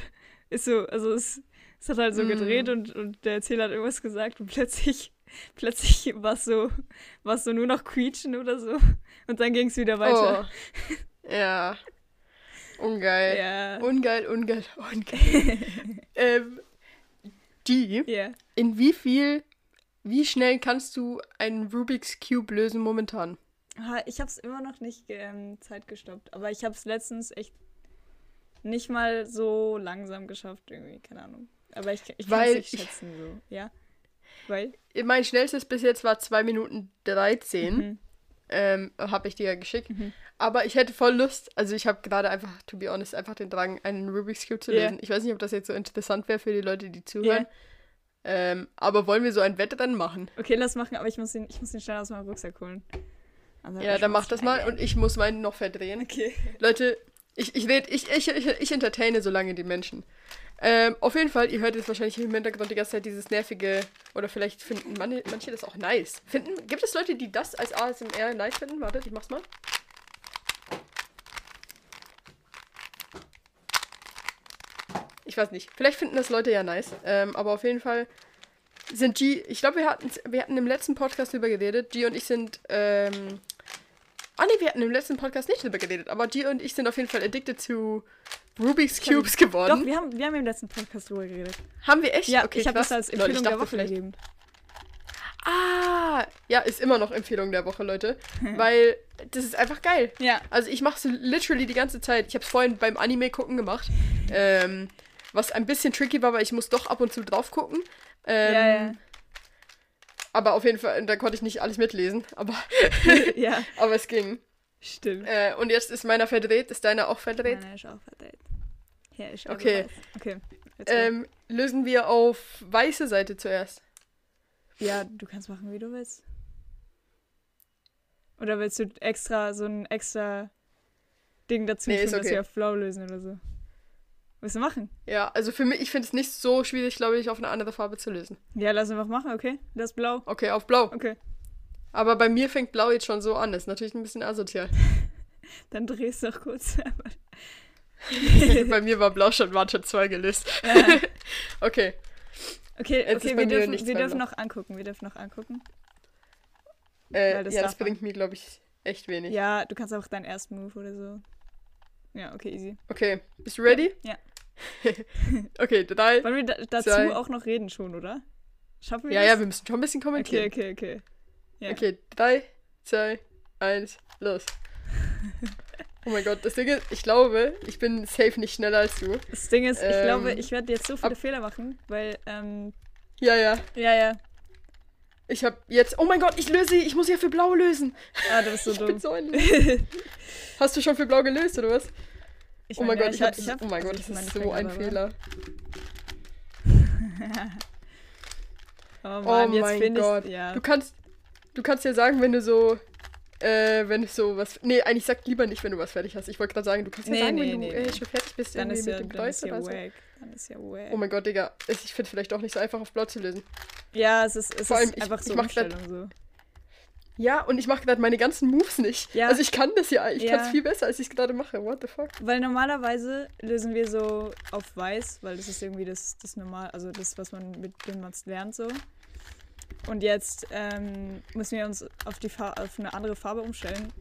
ist so, also es, es hat halt so Mm. gedreht und, und der Erzähler hat irgendwas gesagt und plötzlich, plötzlich war es so, war es so nur noch quietschen oder so. Und dann ging es wieder weiter. Oh. Ja. Ungeil. Ja. Ungeil, ungeil, ungeil. ähm, die, Ja. in wie viel, wie schnell kannst du einen Rubik's Cube lösen momentan? Ah, Ich habe es immer noch nicht ähm, Zeit gestoppt, aber ich habe es letztens echt nicht mal so langsam geschafft irgendwie, keine Ahnung. Aber ich, ich kann es nicht ich- schätzen so, ja. Weil? Mein schnellstes bis jetzt war 2 Minuten 13. Mhm. Ähm, habe ich dir ja geschickt. Mhm. Aber ich hätte voll Lust, also ich habe gerade einfach, to be honest, einfach den Drang, einen Rubik's Cube zu Ja. lösen. Ich weiß nicht, ob das jetzt so interessant wäre für die Leute, die zuhören. Ähm, aber wollen wir so ein Wettrennen machen? Okay, lass machen, aber ich muss den, ich muss den schnell aus meinem Rucksack holen. Also, Ja, dann mach das mal und ich muss meinen noch verdrehen. Okay. Leute, ich, ich, red, ich, ich, ich, ich entertaine so lange die Menschen. Ähm, auf jeden Fall, ihr hört jetzt wahrscheinlich im Hintergrund die ganze Zeit dieses nervige, oder vielleicht finden manche, manche das auch nice. Finden, gibt es Leute, die das als ASMR nice finden? Wartet, ich mach's mal. Ich weiß nicht. Vielleicht finden das Leute ja nice. Ähm, aber auf jeden Fall sind G. Ich glaube, wir hatten, wir hatten im letzten Podcast drüber geredet. G und ich sind. Ähm, ah, nee, wir hatten im letzten Podcast nicht drüber geredet. Aber G und ich sind auf jeden Fall addicted to Rubik's Cubes geworden. Doch, wir haben, wir haben im letzten Podcast drüber geredet. haben wir echt? Ja, okay, ich habe das als Leute, Empfehlung ich der Woche vielleicht- gegeben. Ah, ja, ist immer noch Empfehlung der Woche, Leute. weil das ist einfach geil. Ja. Also ich mache es literally die ganze Zeit. Ich habe es vorhin beim Anime gucken gemacht. Ähm, was ein bisschen tricky war, weil ich muss doch ab und zu drauf gucken. Ähm, Ja, ja. Aber auf jeden Fall, da konnte ich nicht alles mitlesen. Aber, ja, aber es ging. Stimmt. Äh, und jetzt ist meiner verdreht. Ist deiner auch verdreht? Meine ist auch verdreht. Ja, ist Okay. weiß. Okay. go. Ähm, lösen wir auf weiße Seite zuerst. Ja, du kannst machen, wie du willst. Oder willst du extra so ein extra Ding dazu Nee, tun, ist dass okay. wir auf blau lösen oder so? Willst du machen? Ja, also für mich, ich finde es nicht so schwierig, glaube ich, auf eine andere Farbe zu lösen. Ja, lass einfach machen, okay? Das blau. Okay, auf blau. Okay. Aber bei mir fängt blau jetzt schon so an. Das ist natürlich ein bisschen asozial. Dann drehst du noch kurz. bei mir war blau schon, waren schon zwei gelöst. Okay. Okay, Jetzt okay, wir dürfen, wir dürfen noch angucken. Wir dürfen noch angucken. Äh, das ja, das darf man. bringt mir, glaube ich, echt wenig. Ja, du kannst auch deinen ersten Move oder so. Ja, okay, easy. Okay, bist du ready? Ja. okay, drei. Wollen wir da, dazu Zwei. auch noch reden schon, oder? Schaffen wir Ja, das? ja, wir müssen schon ein bisschen Okay, kommentieren. okay, okay. Ja. Okay, drei, zwei, eins, los. oh mein Gott, das Ding ist, ich glaube, ich bin safe nicht schneller als du. Das Ding ist, ich Ähm, glaube, ich werde jetzt so viele ab- Fehler machen, weil, ähm, Ja, ja. ja, ja. Ich habe jetzt. Oh mein Gott, ich löse. Ich muss ja für blau lösen. Ah, du bist so ich bin dumm. so ein. Hast du schon für blau gelöst oder was? Ich oh mein meine, Gott, ja, ich hab, hab- Oh mein Gott, ich das ist ich so bin ein Fehler. Oh Oh Mann, jetzt mein Gott. ich, ja. Du kannst. Du kannst ja sagen, wenn du so. Äh, wenn du so was. Nee, eigentlich sag lieber nicht, wenn du was fertig hast. Ich wollte gerade sagen, du kannst ja Nee, sagen, nee, wenn nee, du äh, schon fertig bist Dann ist ja, mit dem dann ist ja oder so. wack. Dann ist ja wack. Oh mein Gott, Digga. Ich finde vielleicht auch nicht so einfach auf blau zu lösen. Ja, es ist, es Vor allem, ist ich- einfach ich so mach grad- Umstellung so. Ja, und ich mache gerade meine ganzen Moves nicht. Ja. Also ich kann das ja. Ich Ja. kann es viel besser, als ich es gerade mache. What the fuck? Weil normalerweise lösen wir so auf weiß, weil das ist irgendwie das, das normal, also das, was man mit dem man lernt so. Und jetzt ähm, müssen wir uns auf die Fa auf eine andere Farbe umstellen.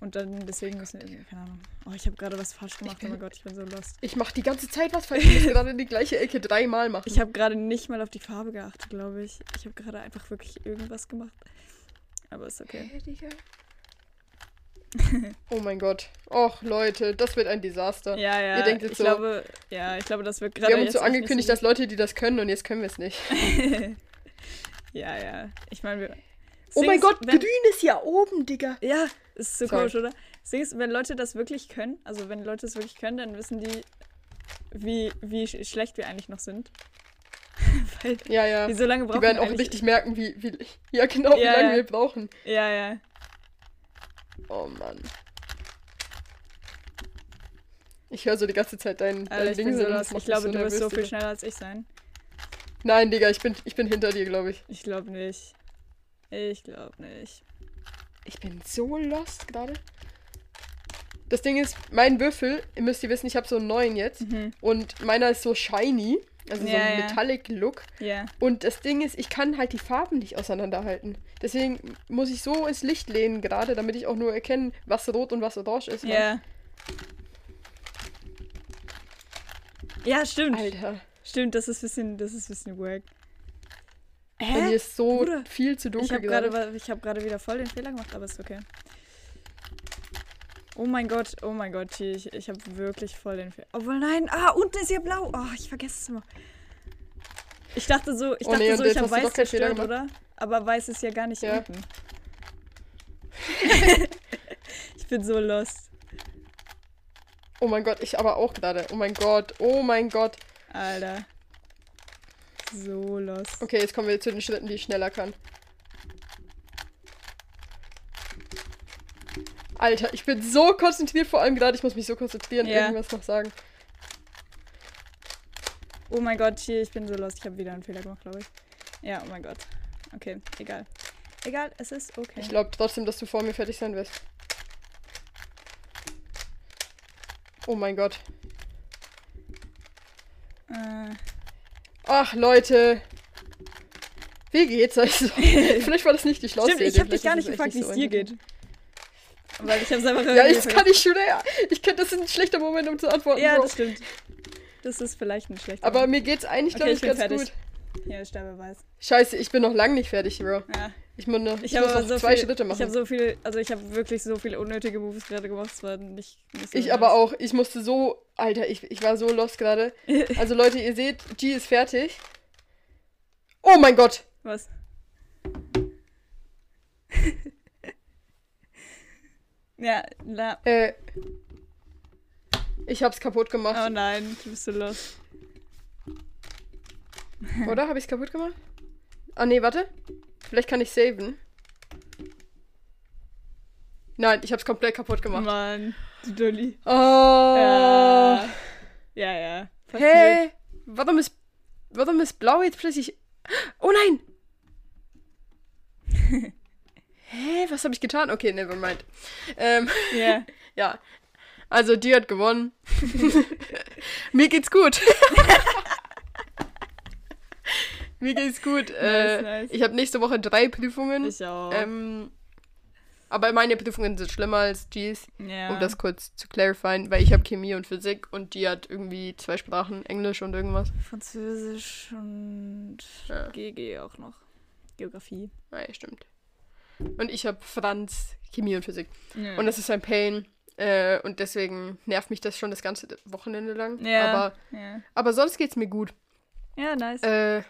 Und dann deswegen müssen wir, keine Ahnung. Oh, ich habe gerade was falsch gemacht. Oh mein Gott, ich bin so lost. Ich mache die ganze Zeit was falsch. Ich muss gerade in die gleiche Ecke dreimal machen. Ich habe gerade nicht mal auf die Farbe geachtet, glaube ich. Ich habe gerade einfach wirklich irgendwas gemacht. Aber ist okay. Digga? oh mein Gott. Och, Leute, das wird ein Desaster. Ja, ja. Ihr denkt jetzt ich so- glaube, ja, ich glaube, das wird gerade Wir haben uns so angekündigt, so dass Leute, die das können, und jetzt können wir es nicht. Ja, ja. Ich meine, wir. Oh mein Gott, wenn, grün ist ja oben, Digga. Ja, ist so Sorry. komisch, oder? Ist, wenn Leute das wirklich können, also wenn Leute es wirklich können, dann wissen die, wie, wie sch schlecht wir eigentlich noch sind. Weil Ja, ja. die so lange Die brauchen. werden auch richtig merken, wie, wie ja genau, wie Ja, lange ja. wir brauchen. Ja, ja. Oh Mann. Ich höre so die ganze Zeit dein, Alter, dein Ding so Ich glaube, du wirst so viel schneller als ich sein. Nein, Digga, ich bin, ich bin hinter dir, glaube ich. Ich glaube nicht. Ich glaube nicht. Ich bin so lost gerade. Das Ding ist, mein Würfel, ihr müsst ihr wissen, ich habe so einen neuen jetzt. Mhm. Und meiner ist so shiny. Also so Ja, ein ja. Metallic Look. Ja. Und das Ding ist, ich kann halt die Farben nicht auseinanderhalten. Deswegen muss ich so ins Licht lehnen gerade, damit ich auch nur erkenne, was rot und was orange ist. Ja. Ja, stimmt. Alter. Stimmt, das ist ein bisschen, das ist ein bisschen wack. Bei mir ist so Bruder, viel zu Ich dunkel ich habe gerade wieder voll den Fehler gemacht, aber ist okay. Oh mein Gott, oh mein Gott, ich, ich habe wirklich voll den Fehler. Obwohl nein, ah, unten ist ja blau. Oh, ich vergesse es immer. Ich dachte so, ich Oh dachte nee, so, ich habe weiß zerstört, oder? Aber weiß ist ja gar nicht Ja. unten. bin so lost. Oh mein Gott, ich aber auch gerade. Oh mein Gott, oh mein Gott. Alter. So lost. Okay, jetzt kommen wir zu den Schritten, die ich schneller kann. Alter, ich bin so konzentriert, vor allem gerade. Ich muss mich so konzentrieren, Ja. irgendwas noch sagen. Oh mein Gott, hier, ich bin so lost. Ich habe wieder einen Fehler gemacht, glaube ich. Ja, oh mein Gott. Okay, egal. Egal, es ist okay. Ich glaube trotzdem, dass du vor mir fertig sein wirst. Oh mein Gott. Äh, Ach, Leute. Wie geht's euch so? Vielleicht war das nicht die schlauste stimmt, ich habe dich gar nicht gefragt, wie es so dir geht. Weil ich habe es einfach Ja, ich kann nicht schon. Ja, ich kann, das ist ein schlechter Moment, um zu antworten. Ja, Bro. das stimmt. Das ist vielleicht ein schlechter. Aber mir geht's eigentlich, Okay, glaube ich ich, ganz fertig. gut. Ja, Sterbeweis. Scheiße, ich bin noch lange nicht fertig, Bro. Ja. Ich, muss noch, Ich ich habe so zwei viel, Schritte Ich machen. habe so viel, also ich habe wirklich so viele unnötige Moves gerade gemacht. Es war nicht, nicht so Ich nice. aber auch. Ich musste so. Alter, ich, ich war so lost gerade. Also, Leute, ihr seht, G ist fertig. Oh mein Gott! Was? ja, na. Äh. Ich hab's kaputt gemacht. Oh nein, du bist so los. Oder? Habe ich's kaputt gemacht? Ah, nee, warte. Vielleicht kann ich saven. Nein, ich hab's komplett kaputt gemacht. Mann, du Dulli. Oh. Ja. Ja, ja. Passiert. Hä? Warum ist. Warum ist Blau jetzt plötzlich. Oh nein! Hä? Was habe ich getan? Okay, never mind. Ähm, Ja. ja. Also, die hat gewonnen. Mir geht's gut. Mir geht's gut. äh, nice. Ich habe nächste Woche drei Prüfungen. Ich auch. Ähm, aber meine Prüfungen sind schlimmer als G's, ja. um das kurz zu clarifieren, weil ich habe Chemie und Physik und die hat irgendwie zwei Sprachen, Englisch und irgendwas. Französisch und Ja. GG auch noch. Geografie. Ah, ja, stimmt. Und ich habe Franz, Chemie und Physik. Ja. Und das ist ein Pain. Äh, und deswegen nervt mich das schon das ganze Wochenende lang. Ja. Aber, ja. aber sonst geht's mir gut. ja, nice. Äh,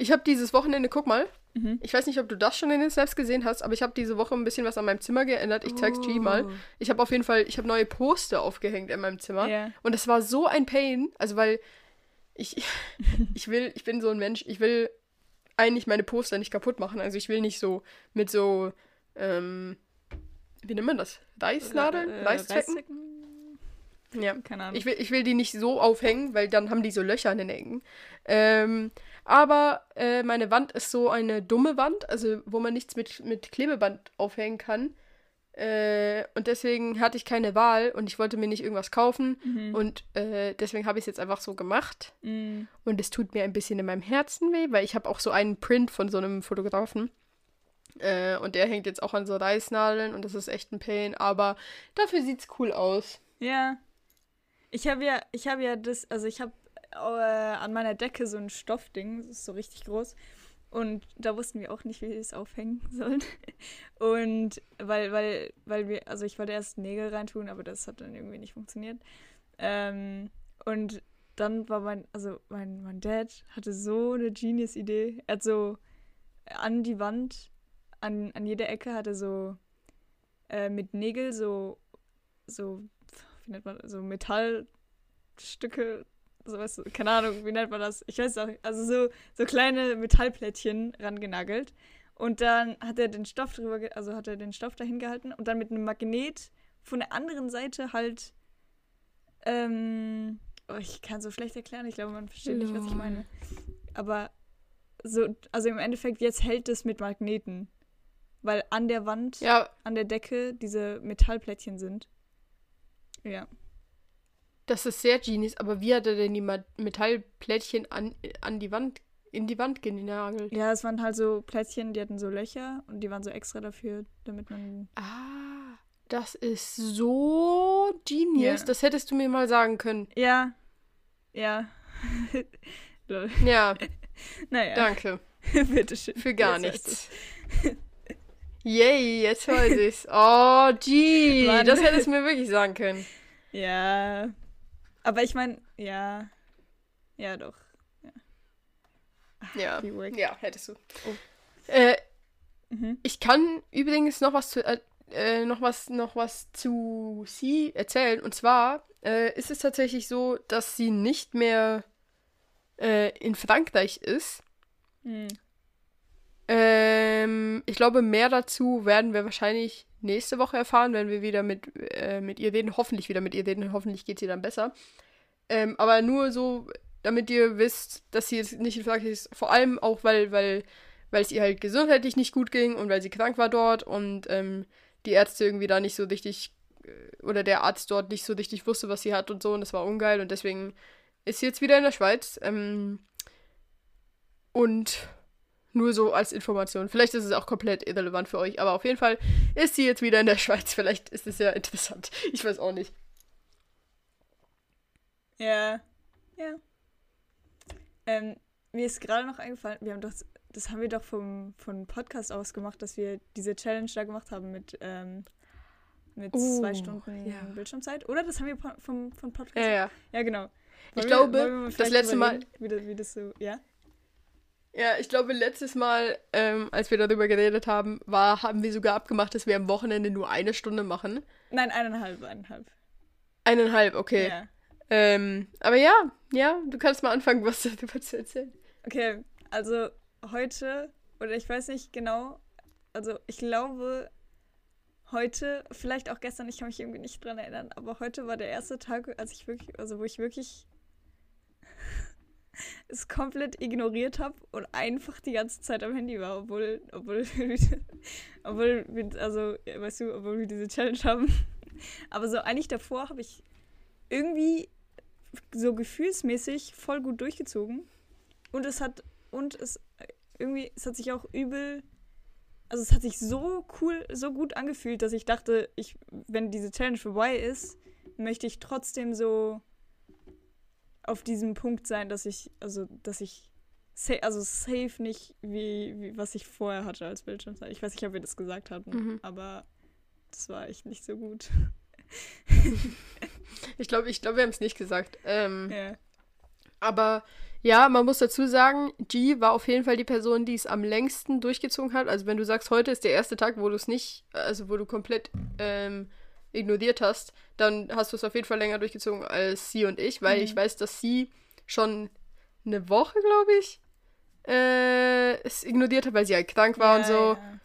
ich habe dieses Wochenende, guck mal, Mhm. ich weiß nicht, ob du das schon in den Snaps gesehen hast, aber ich habe diese Woche ein bisschen was an meinem Zimmer geändert. Ich zeig's G mal. Oh. Ich habe auf jeden Fall, ich habe neue Poster aufgehängt in meinem Zimmer. Ja. Und es war so ein Pain, also weil ich, ich will, ich bin so ein Mensch, ich will eigentlich meine Poster nicht kaputt machen. Also ich will nicht so mit so, ähm, wie nennt man das? Reißnadeln? Äh, Reißzwecken? Ja. Keine Ahnung. Ich will, ich will die nicht so aufhängen, weil dann haben die so Löcher an den Ecken. Ähm, aber äh, meine Wand ist so eine dumme Wand, also wo man nichts mit, mit Klebeband aufhängen kann. Äh, und deswegen hatte ich keine Wahl und ich wollte mir nicht irgendwas kaufen. Mhm. Und äh, deswegen habe ich es jetzt einfach so gemacht. Mhm. Und es tut mir ein bisschen in meinem Herzen weh, weil ich habe auch so einen Print von so einem Fotografen. Äh, und der hängt jetzt auch an so Reißnadeln und das ist echt ein Pain. Aber dafür sieht's cool aus. Ja. Ich habe ja, ich habe ja das, also ich habe äh, an meiner Decke so ein Stoffding, das ist so richtig groß. Und da wussten wir auch nicht, wie wir es aufhängen sollen. Und weil, weil, weil wir, also ich wollte erst Nägel reintun, aber das hat dann irgendwie nicht funktioniert. Ähm, und dann war mein, also mein, mein Dad hatte so eine Genius-Idee. Er hat so an die Wand, an, an jeder Ecke hatte so äh, mit Nägel so, so wie nennt man das, so sowas, keine Ahnung, wie nennt man das? Ich weiß auch nicht. Also so, so kleine Metallplättchen rangenagelt. Und dann hat er den Stoff drüber, also hat er den Stoff dahin gehalten und dann mit einem Magnet von der anderen Seite halt, ähm, oh, ich kann so schlecht erklären, ich glaube, man versteht nicht, was ich meine. Aber so, also im Endeffekt, jetzt hält es mit Magneten. Weil an der Wand Ja, an der Decke diese Metallplättchen sind. Ja. Das ist sehr genius, aber wie hat er denn die Metallplättchen an, an die Wand, in die Wand genagelt? Ja, es waren halt so Plättchen, die hatten so Löcher und die waren so extra dafür, damit man. Ah, das ist so genius. Ja. Das hättest du mir mal sagen können. Ja. Ja. Ja, Naja, danke. bitteschön. Für gar nichts. Yay, jetzt weiß ich's. Oh, gee, Mann. das hättest du mir wirklich sagen können. Ja. Aber ich meine, ja. Ja, doch. Ja, Work. ja, hättest du. Oh. Äh, Mhm. ich kann übrigens noch was zu, äh, äh, noch was noch was zu sie erzählen. Und zwar äh, ist es tatsächlich so, dass sie nicht mehr äh, in Frankreich ist. Hm. Ähm, ich glaube, mehr dazu werden wir wahrscheinlich nächste Woche erfahren, wenn wir wieder mit, äh, mit ihr reden. Hoffentlich wieder mit ihr reden. Hoffentlich geht sie dann besser. Ähm, aber nur so, damit ihr wisst, dass sie jetzt nicht in Frankreich ist. Vor allem auch, weil, weil, weil es ihr halt gesundheitlich nicht gut ging und weil sie krank war dort und ähm, die Ärzte irgendwie da nicht so richtig äh, oder der Arzt dort nicht so richtig wusste, was sie hat und so und das war ungeil und deswegen ist sie jetzt wieder in der Schweiz. Ähm, und nur so als Information. Vielleicht ist es auch komplett irrelevant für euch, aber auf jeden Fall ist sie jetzt wieder in der Schweiz. Vielleicht ist es ja interessant. Ich weiß auch nicht. Ja. Ja. Ähm, mir ist gerade noch eingefallen, wir haben doch, das haben wir doch vom, vom Podcast aus gemacht, dass wir diese Challenge da gemacht haben mit, ähm, mit Oh, zwei Stunden ja. Bildschirmzeit. Oder das haben wir vom, vom Podcast. Ja, ja. Ja, genau. Ich Wollen glaube, wollen wir das vielleicht letzte Mal- Wie das, wie das so, ja? Ja, ich glaube, letztes Mal, ähm, als wir darüber geredet haben, war, haben wir sogar abgemacht, dass wir am Wochenende nur eine Stunde machen. Nein, eineinhalb, eineinhalb. Eineinhalb, okay. Ja. Ähm, aber ja, ja, du kannst mal anfangen, was darüber zu erzählen. Okay, also heute, oder ich weiß nicht genau, also ich glaube, heute, vielleicht auch gestern, ich kann mich irgendwie nicht dran erinnern, aber heute war der erste Tag, als ich wirklich, also wo ich wirklich es komplett ignoriert habe und einfach die ganze Zeit am Handy war, obwohl, obwohl, obwohl wir, also, weißt du, obwohl wir diese Challenge haben. Aber so eigentlich davor habe ich irgendwie so gefühlsmäßig voll gut durchgezogen. Und es hat, und es irgendwie, es hat sich auch übel, also es hat sich so cool, so gut angefühlt, dass ich dachte, ich, wenn diese Challenge vorbei ist, möchte ich trotzdem so auf diesem Punkt sein, dass ich, also, dass ich, sa also safe nicht wie, wie, was ich vorher hatte als Bildschirmzeit. Ich weiß nicht, ob wir das gesagt hatten, Mhm. aber das war echt nicht so gut. Ich glaube, ich glaube, wir haben es nicht gesagt. Ähm, ja. Aber ja, man muss dazu sagen, G war auf jeden Fall die Person, die es am längsten durchgezogen hat. Also wenn du sagst, heute ist der erste Tag, wo du es nicht, also wo du komplett ähm, ignoriert hast, dann hast du es auf jeden Fall länger durchgezogen als sie und ich, weil Mhm. ich weiß, dass sie schon eine Woche, glaube ich, äh, es ignoriert hat, weil sie halt krank war und so. Ja.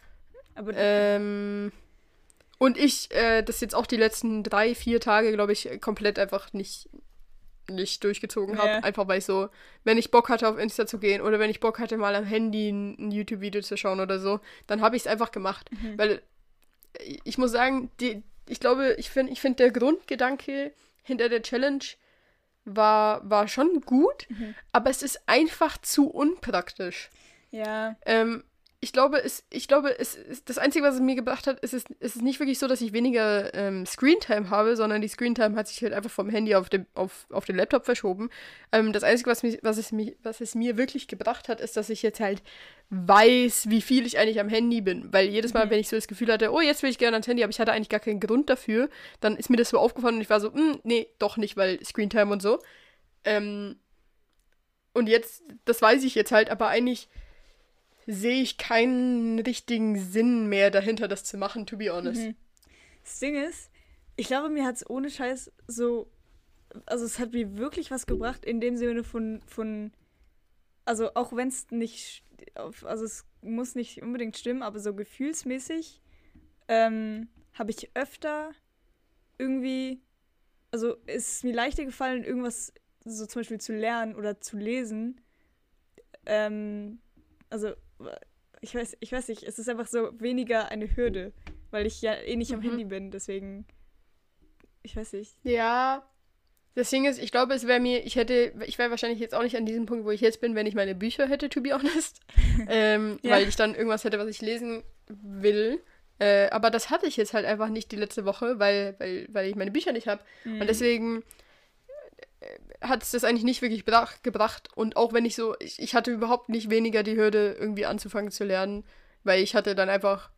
Aber Ähm, und ich, äh, das jetzt auch die letzten drei, vier Tage, glaube ich, komplett einfach nicht, nicht durchgezogen habe. Ja. Einfach weil ich so, wenn ich Bock hatte, auf Insta zu gehen oder wenn ich Bock hatte, mal am Handy ein, ein YouTube-Video zu schauen oder so, dann habe ich es einfach gemacht. Mhm. Weil äh, ich muss sagen, die, ich glaube, ich finde, ich find der Grundgedanke hinter der Challenge war, war schon gut, Mhm. aber es ist einfach zu unpraktisch. ja, Ähm, ich glaube, es, ich glaube, es das Einzige, was es mir gebracht hat, ist es, es ist nicht wirklich so, dass ich weniger ähm, Screentime habe, sondern die Screentime hat sich halt einfach vom Handy auf, dem, auf, auf den Laptop verschoben. Ähm, das Einzige, was, mich, was, es mich, was es mir wirklich gebracht hat, ist, dass ich jetzt halt weiß, wie viel ich eigentlich am Handy bin. Weil jedes Mal, Mhm. wenn ich so das Gefühl hatte, oh, jetzt will ich gerne ans Handy, aber ich hatte eigentlich gar keinen Grund dafür, dann ist mir das so aufgefallen und ich war so, "Hm, nee, doch nicht, weil Screentime und so. Ähm, und jetzt, das weiß ich jetzt halt, aber eigentlich sehe ich keinen richtigen Sinn mehr dahinter, das zu machen, to be honest. Mhm. Das Ding ist, ich glaube, mir hat es ohne Scheiß so. Also, es hat mir wirklich was gebracht, in dem Sinne von. von also, auch wenn es nicht. Also, es muss nicht unbedingt stimmen, aber so gefühlsmäßig ähm, habe ich öfter irgendwie. Also, es ist mir leichter gefallen, irgendwas so zum Beispiel zu lernen oder zu lesen. Ähm, also, ich weiß, ich weiß nicht, es ist einfach so weniger eine Hürde, weil ich ja eh nicht am Mhm. Handy bin, deswegen. Ich weiß nicht. Ja. Das Ding ist, ich glaube, es wäre mir, ich hätte, ich wäre wahrscheinlich jetzt auch nicht an diesem Punkt, wo ich jetzt bin, wenn ich meine Bücher hätte, to be honest. ähm, Ja. Weil ich dann irgendwas hätte, was ich lesen will. Äh, aber das hatte ich jetzt halt einfach nicht die letzte Woche, weil, weil, weil ich meine Bücher nicht habe. Mhm. Und deswegen hat es das eigentlich nicht wirklich brach, gebracht. Und auch wenn ich so, ich, ich hatte überhaupt nicht weniger die Hürde, irgendwie anzufangen zu lernen, weil ich hatte dann einfach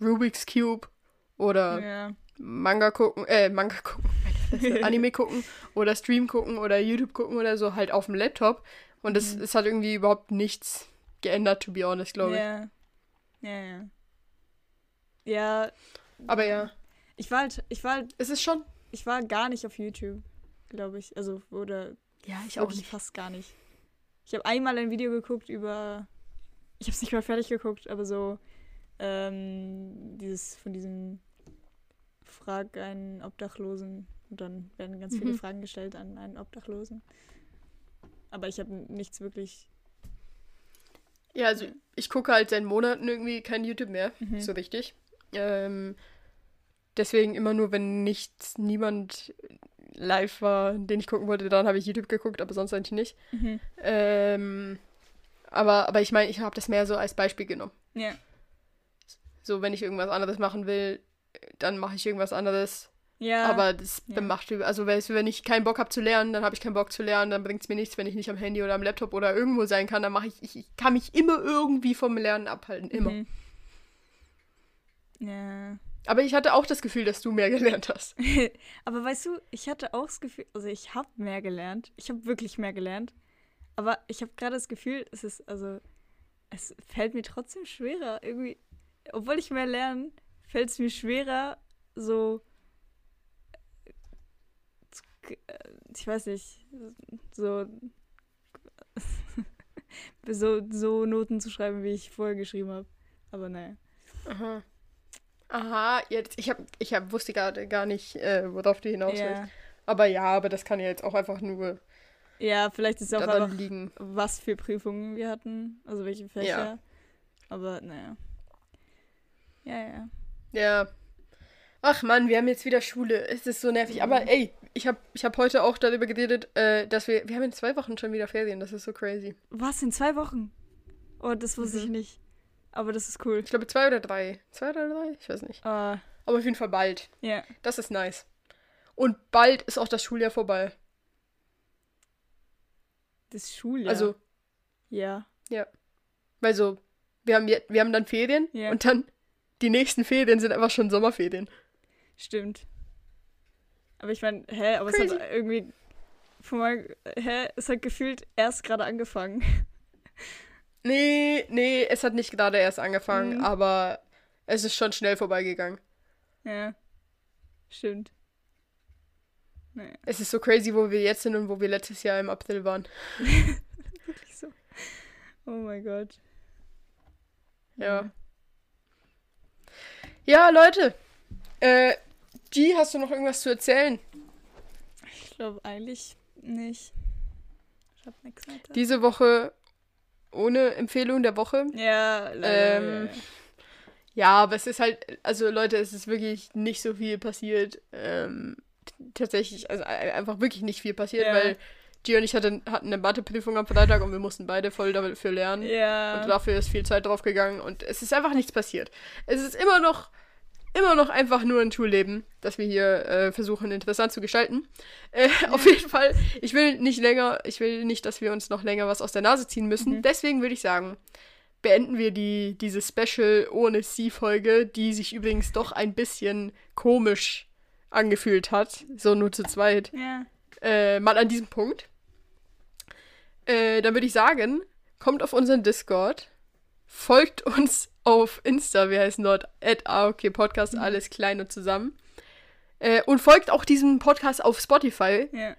Rubik's Cube oder Ja. Manga gucken, äh, Manga gucken, Anime gucken oder Stream gucken oder YouTube gucken oder so halt auf dem Laptop. Und es, Mhm. es hat irgendwie überhaupt nichts geändert, to be honest, glaube ich. Ja. Ja, ja. Ja, Aber ja, Ich war halt, ich war halt, es ist schon. ich war gar nicht auf YouTube, glaube ich. Also, oder Ja, ich wirklich fast gar nicht. Ich habe einmal ein Video geguckt über. Ich habe es nicht mal fertig geguckt, aber so ähm, dieses von diesem Frag einen Obdachlosen und dann werden ganz viele Mhm. Fragen gestellt an einen Obdachlosen. Aber ich habe nichts wirklich. Ja, also ich gucke halt seit Monaten irgendwie kein YouTube mehr, Mhm. so richtig. Ähm, deswegen immer nur, wenn nichts, niemand live war, den ich gucken wollte, dann habe ich YouTube geguckt, aber sonst eigentlich nicht. Mhm. Ähm, aber, aber ich meine, ich habe das mehr so als Beispiel genommen. Ja. So, wenn ich irgendwas anderes machen will, dann mache ich irgendwas anderes. Ja. aber das ja. macht, also weißt du, wenn ich keinen Bock habe zu lernen, dann habe ich keinen Bock zu lernen, dann bringt es mir nichts, wenn ich nicht am Handy oder am Laptop oder irgendwo sein kann, dann mache ich, ich, ich kann mich immer irgendwie vom Lernen abhalten, immer. Mhm. Ja. Aber ich hatte auch das Gefühl, dass du mehr gelernt hast. aber weißt du, ich hatte auch das Gefühl, also ich habe mehr gelernt. Ich habe wirklich mehr gelernt. Aber ich habe gerade das Gefühl, es ist, also, es fällt mir trotzdem schwerer. Irgendwie, obwohl ich mehr lerne, fällt es mir schwerer, so, äh, ich weiß nicht, so, so, so Noten zu schreiben, wie ich vorher geschrieben habe. Aber naja. Aha. Aha, jetzt, ich hab, ich hab, wusste gerade gar nicht, äh, worauf du hinaus willst. Ja. Aber ja, aber das kann ja jetzt auch einfach nur ja, vielleicht ist es auch einfach liegen. was für Prüfungen wir hatten, also welche Fächer. Aber naja. Ja, ja. Ja. Ach man, wir haben jetzt wieder Schule. Es ist so nervig. Aber Mhm. ey, ich habe ich hab heute auch darüber geredet, äh, dass wir. Wir haben in zwei Wochen schon wieder Ferien. Das ist so crazy. Was, in zwei Wochen? Oh, das wusste Mhm. ich nicht. Aber das ist cool. Ich glaube zwei oder drei. Zwei oder drei? Ich weiß nicht. Ah, Aber auf jeden Fall bald. ja. Das ist nice. Und bald ist auch das Schuljahr vorbei. Das Schuljahr. Also, Ja. weil so, wir haben, wir haben dann Ferien Ja. und dann die nächsten Ferien sind einfach schon Sommerferien. Stimmt. Aber ich meine, hä, aber es Crazy. hat irgendwie. Von mein, hä, es hat gefühlt erst gerade angefangen. Nee, nee, es hat nicht gerade erst angefangen, Mhm. aber es ist schon schnell vorbeigegangen. Ja. Stimmt. Naja, Es ist so crazy, wo wir jetzt sind und wo wir letztes Jahr im April waren. wirklich so. Oh mein Gott. Ja. Ja, Leute. Äh, G, hast du noch irgendwas zu erzählen? Ich glaube eigentlich nicht. Ich hab nichts weiter. Diese Woche ohne Empfehlung der Woche. ja. Ähm, Ja, aber es ist halt, also Leute, es ist wirklich nicht so viel passiert. Ähm, tatsächlich, also ein- einfach wirklich nicht viel passiert, Ja. weil G und ich hatten, hatten eine Matheprüfung am Freitag und wir mussten beide voll dafür lernen. ja. Und dafür ist viel Zeit drauf gegangen und es ist einfach nichts passiert. Es ist immer noch, immer noch einfach nur ein Schulleben, das wir hier äh, versuchen interessant zu gestalten. Äh, Auf jeden Fall, ich will nicht länger, ich will nicht, dass wir uns noch länger was aus der Nase ziehen müssen. Mhm. Deswegen würde ich sagen, beenden wir die, diese Special ohne Sie-Folge, die sich übrigens doch ein bisschen komisch angefühlt hat. So nur zu zweit ja. äh, mal an diesem Punkt. Äh, dann würde ich sagen, kommt auf unseren Discord, folgt uns auf Insta, wir heißen dort at Podcast, alles klein und zusammen. Äh, und folgt auch diesem Podcast auf Spotify. Ja.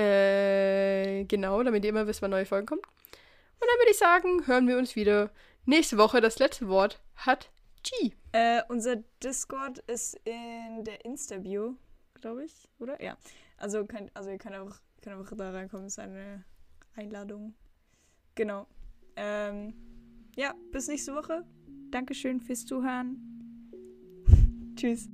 Äh, genau, damit ihr immer wisst, wann neue Folgen kommen. Und dann würde ich sagen, hören wir uns wieder nächste Woche. Das letzte Wort hat G. Äh, unser Discord ist in der Insta-Bio, glaube ich, oder? Ja. Also, könnt, also ihr könnt auch, könnt auch da reinkommen, ist eine Einladung. Genau. Ähm, ja, bis nächste Woche. Dankeschön fürs Zuhören. Tschüss.